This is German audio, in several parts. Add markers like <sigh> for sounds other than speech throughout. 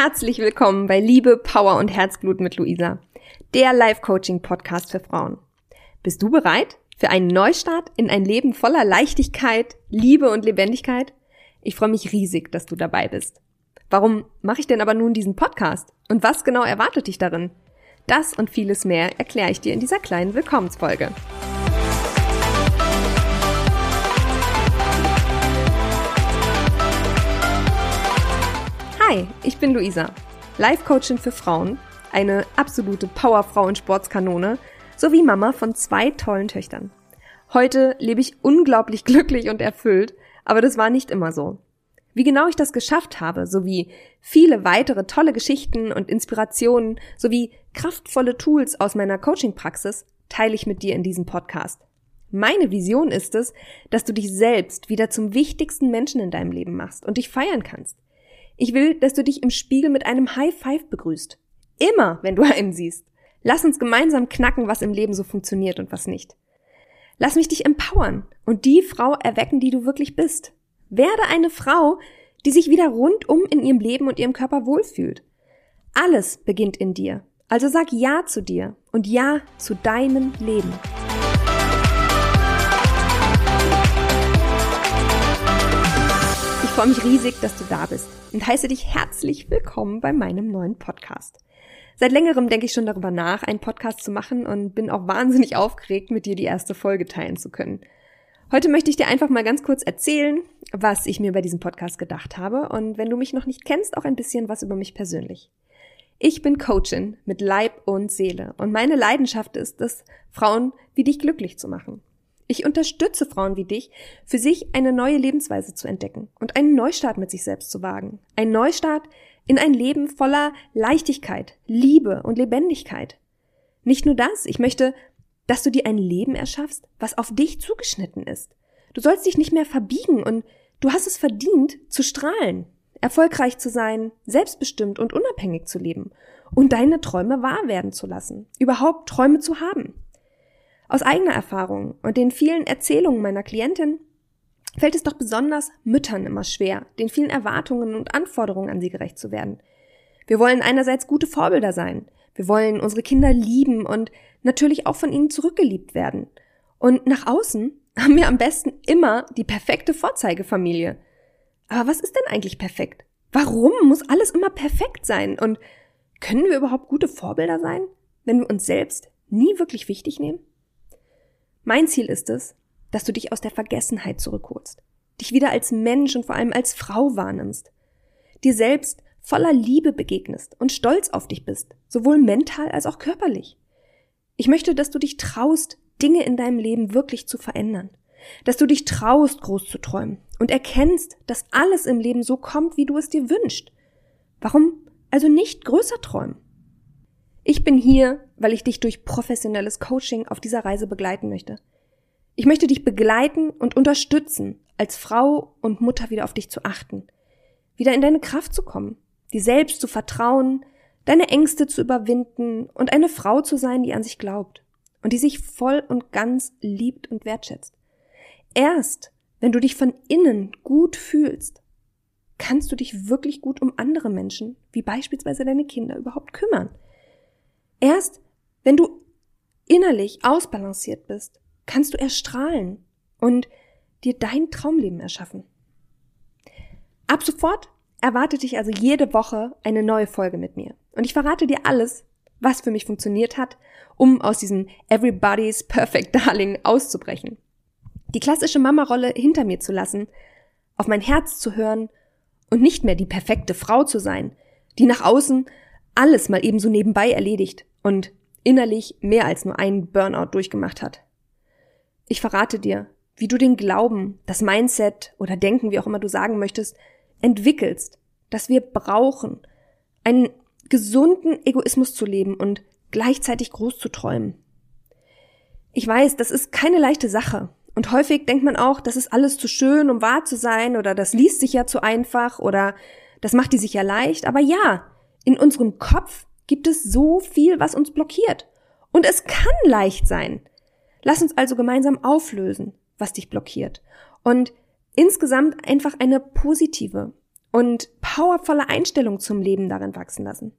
Herzlich willkommen bei Liebe, Power und Herzblut mit Luisa, der Life-Coaching-Podcast für Frauen. Bist du bereit für einen Neustart in ein Leben voller Leichtigkeit, Liebe und Lebendigkeit? Ich freue mich riesig, dass du dabei bist. Warum mache ich denn aber nun diesen Podcast? Und was genau erwartet dich darin? Das und vieles mehr erkläre ich dir in dieser kleinen Willkommensfolge. Hi, ich bin Luisa, Life Coachin für Frauen, eine absolute Powerfrau und Sportskanone sowie Mama von zwei tollen Töchtern. Heute lebe ich unglaublich <laughs> glücklich und erfüllt, aber das war nicht immer so. Wie genau ich das geschafft habe, sowie viele weitere tolle Geschichten und Inspirationen sowie kraftvolle Tools aus meiner Coaching-Praxis teile ich mit dir in diesem Podcast. Meine Vision ist es, dass du dich selbst wieder zum wichtigsten Menschen in deinem Leben machst und dich feiern kannst. Ich will, dass du dich im Spiegel mit einem High Five begrüßt. Immer, wenn du <laughs> einen siehst. Lass uns gemeinsam knacken, was im Leben so funktioniert und was nicht. Lass mich dich empowern und die Frau erwecken, die du wirklich bist. Werde eine Frau, die sich wieder rundum in ihrem Leben und ihrem Körper wohlfühlt. Alles beginnt in dir. Also sag Ja zu dir und Ja zu deinem Leben. Freue mich riesig, dass du da bist und heiße dich herzlich willkommen bei meinem neuen Podcast. Seit längerem denke ich schon darüber nach, einen Podcast zu machen und bin auch wahnsinnig aufgeregt, mit dir die erste Folge teilen zu können. Heute möchte ich dir einfach mal ganz kurz erzählen, was ich mir bei diesem Podcast gedacht habe und wenn du mich noch nicht kennst, auch ein bisschen was über mich persönlich. Ich bin Coachin mit Leib und Seele und meine Leidenschaft ist es, Frauen wie dich glücklich zu machen. Ich unterstütze Frauen wie dich, für sich eine neue Lebensweise zu entdecken und einen Neustart mit sich selbst zu wagen. Ein Neustart in ein Leben voller Leichtigkeit, Liebe und Lebendigkeit. Nicht nur das, ich möchte, dass du dir ein Leben erschaffst, was auf dich zugeschnitten ist. Du sollst dich nicht mehr verbiegen und du hast es verdient, zu strahlen, erfolgreich zu sein, selbstbestimmt und unabhängig zu leben und deine Träume wahr werden zu lassen, überhaupt Träume zu haben. Aus eigener Erfahrung und den vielen Erzählungen meiner Klientin fällt es doch besonders Müttern immer schwer, den vielen Erwartungen und Anforderungen an sie gerecht zu werden. Wir wollen einerseits gute Vorbilder sein, wir wollen unsere Kinder lieben und natürlich auch von ihnen zurückgeliebt werden. Und nach außen haben wir am besten immer die perfekte Vorzeigefamilie. Aber was ist denn eigentlich perfekt? Warum muss alles immer perfekt sein? Und können wir überhaupt gute Vorbilder sein, wenn wir uns selbst nie wirklich wichtig nehmen? Mein Ziel ist es, dass du dich aus der Vergessenheit zurückholst, dich wieder als Mensch und vor allem als Frau wahrnimmst, dir selbst voller Liebe begegnest und stolz auf dich bist, sowohl mental als auch körperlich. Ich möchte, dass du dich traust, Dinge in deinem Leben wirklich zu verändern, dass du dich traust, groß zu träumen und erkennst, dass alles im Leben so kommt, wie du es dir wünschst. Warum also nicht größer träumen? Ich bin hier, weil ich dich durch professionelles Coaching auf dieser Reise begleiten möchte. Ich möchte dich begleiten und unterstützen, als Frau und Mutter wieder auf dich zu achten, wieder in deine Kraft zu kommen, dir selbst zu vertrauen, deine Ängste zu überwinden und eine Frau zu sein, die an sich glaubt und die sich voll und ganz liebt und wertschätzt. Erst wenn du dich von innen gut fühlst, kannst du dich wirklich gut um andere Menschen, wie beispielsweise deine Kinder, überhaupt kümmern. Erst wenn du innerlich ausbalanciert bist, kannst du erstrahlen und dir dein Traumleben erschaffen. Ab sofort erwartet dich also jede Woche eine neue Folge mit mir. Und ich verrate dir alles, was für mich funktioniert hat, um aus diesem Everybody's Perfect <laughs> Darling auszubrechen. Die klassische Mama-Rolle hinter mir zu lassen, auf mein Herz zu hören und nicht mehr die perfekte Frau zu sein, die nach außen alles mal eben so nebenbei erledigt und innerlich mehr als nur einen Burnout durchgemacht hat. Ich verrate dir, wie du den Glauben, das Mindset oder Denken, wie auch immer du sagen möchtest, entwickelst, dass wir brauchen, einen gesunden Egoismus zu leben und gleichzeitig groß zu träumen. Ich weiß, das ist keine leichte Sache. Und häufig denkt man auch, das ist alles zu schön, um wahr zu sein, oder das liest sich ja zu einfach, oder das macht die sich ja leicht. Aber ja, in unserem Kopf gibt es so viel, was uns blockiert. Und es kann leicht sein. Lass uns also gemeinsam auflösen, was dich blockiert. Und insgesamt einfach eine positive und powervolle Einstellung zum Leben darin wachsen lassen.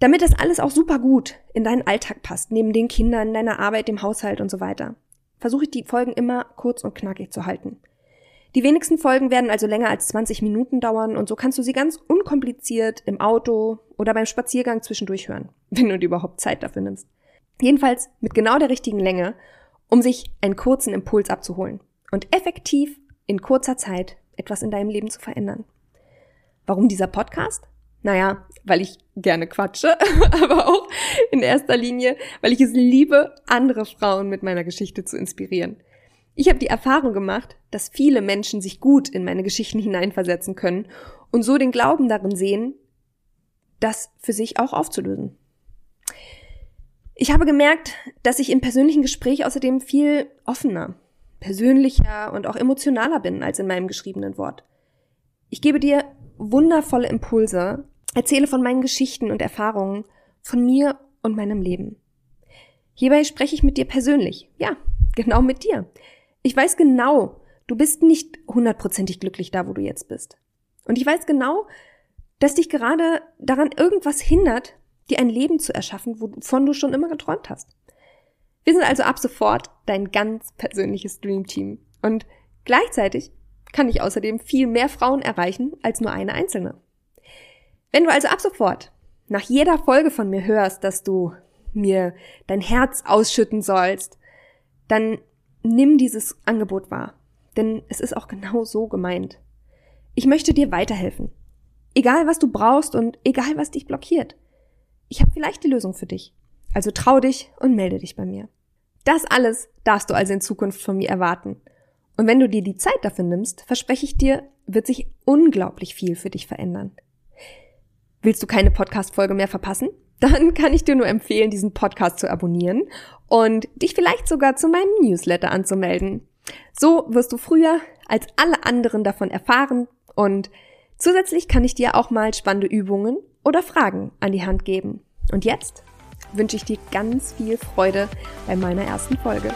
Damit das alles auch super gut in deinen Alltag passt, neben den Kindern, deiner Arbeit, dem Haushalt und so weiter, versuche ich die Folgen immer kurz und knackig zu halten. Die wenigsten Folgen werden also länger als 20 Minuten dauern und so kannst du sie ganz unkompliziert im Auto oder beim Spaziergang zwischendurch hören, <laughs> wenn du dir überhaupt Zeit dafür nimmst. Jedenfalls mit genau der richtigen Länge, um sich einen kurzen Impuls abzuholen und effektiv in kurzer Zeit etwas in deinem Leben zu verändern. Warum dieser Podcast? Naja, weil ich gerne quatsche, <laughs> aber auch in erster Linie, weil ich es liebe, andere Frauen mit meiner Geschichte zu inspirieren. Ich habe die Erfahrung gemacht, dass viele Menschen sich gut in meine Geschichten hineinversetzen können und so den Glauben darin sehen, das für sich auch aufzulösen. Ich habe gemerkt, dass ich im persönlichen Gespräch außerdem viel offener, persönlicher und auch emotionaler bin als in meinem geschriebenen Wort. Ich gebe dir wundervolle Impulse, erzähle von meinen Geschichten und Erfahrungen, von mir und meinem Leben. Hierbei spreche ich mit dir persönlich. Ja, <laughs> genau mit dir. Ich weiß genau, du bist nicht hundertprozentig glücklich da, wo du jetzt bist. Und ich weiß genau, dass dich gerade daran irgendwas hindert, dir ein Leben zu erschaffen, wovon du schon immer geträumt hast. Wir sind also ab sofort dein ganz persönliches Dreamteam. Und gleichzeitig kann ich außerdem viel mehr Frauen erreichen als nur eine einzelne. Wenn du also ab sofort nach jeder Folge von mir hörst, dass du mir dein Herz ausschütten sollst, dann nimm dieses Angebot wahr. Denn es ist auch genau so gemeint. Ich möchte dir weiterhelfen. Egal was du brauchst und egal was dich blockiert. Ich habe vielleicht die Lösung für dich. Also trau dich und melde dich bei mir. Das alles darfst du also in Zukunft von mir erwarten. Und wenn du dir die Zeit dafür nimmst, verspreche ich dir, wird sich unglaublich viel für dich verändern. Willst du keine Podcast-Folge mehr verpassen? Dann kann ich dir nur empfehlen, diesen Podcast zu abonnieren und dich vielleicht sogar zu meinem Newsletter anzumelden. So wirst du früher als alle anderen davon erfahren und zusätzlich kann ich dir auch mal spannende Übungen oder Fragen an die Hand geben. Und jetzt wünsche ich dir ganz viel Freude bei meiner ersten Folge.